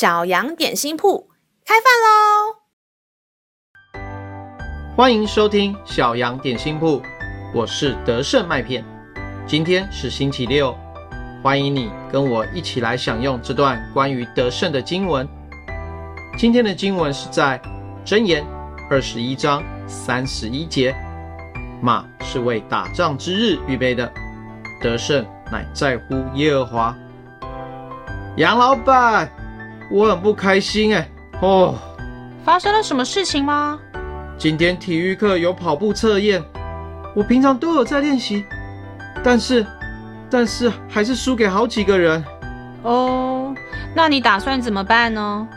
小羊点心铺开饭喽！欢迎收听小羊点心铺，我是德胜麦片。今天是星期六，欢迎你跟我一起来享用这段关于德胜的经文。今天的经文是在箴言二十一章三十一节：马是为打仗之日预备的，得胜乃在乎耶和华。杨老板。我很不开心哎，哦，发生了什么事情吗？今天体育课有跑步测验，我平常都有在练习，但是，但是还是输给好几个人。哦，那你打算怎么办呢？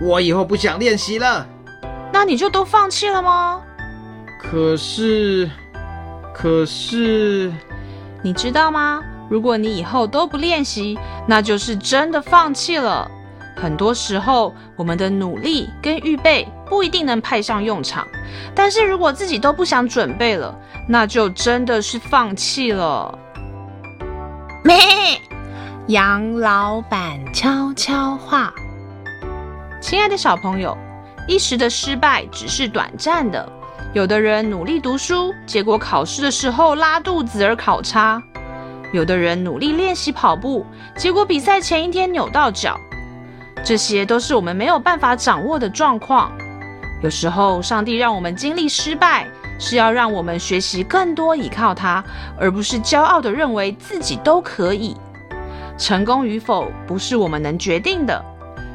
我以后不想练习了。那你就都放弃了吗？可是，可是，你知道吗？如果你以后都不练习，那就是真的放弃了。很多时候，我们的努力跟预备不一定能派上用场，但是如果自己都不想准备了，那就真的是放弃了。咩，杨老板悄悄话：亲爱的小朋友，一时的失败只是短暂的。有的人努力读书，结果考试的时候拉肚子而考差；有的人努力练习跑步，结果比赛前一天扭到脚。这些都是我们没有办法掌握的状况。有时候，上帝让我们经历失败，是要让我们学习更多依靠他，而不是骄傲地认为自己都可以。成功与否不是我们能决定的，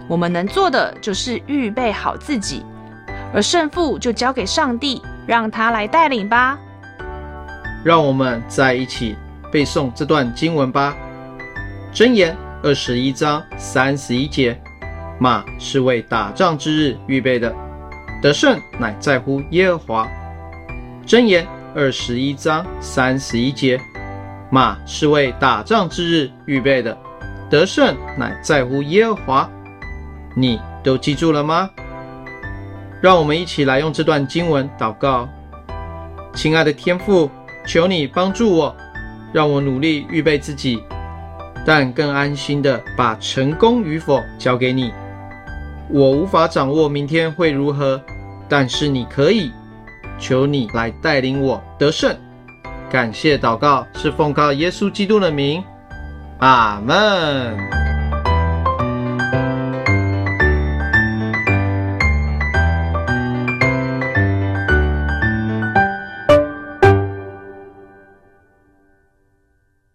我们能做的就是预备好自己，而胜负就交给上帝，让他来带领吧。让我们在一起背诵这段经文吧，《箴言》二十一章三十一节。马是为打仗之日预备的，得胜乃在乎耶和华。箴言二十一章三十一节，马是为打仗之日预备的，得胜乃在乎耶和华。你都记住了吗？让我们一起来用这段经文祷告。亲爱的天父，求你帮助我，让我努力预备自己，但更安心的把成功与否交给你。我无法掌握明天会如何，但是你可以，求你来带领我得胜。感谢祷告是奉靠耶稣基督的名，阿门。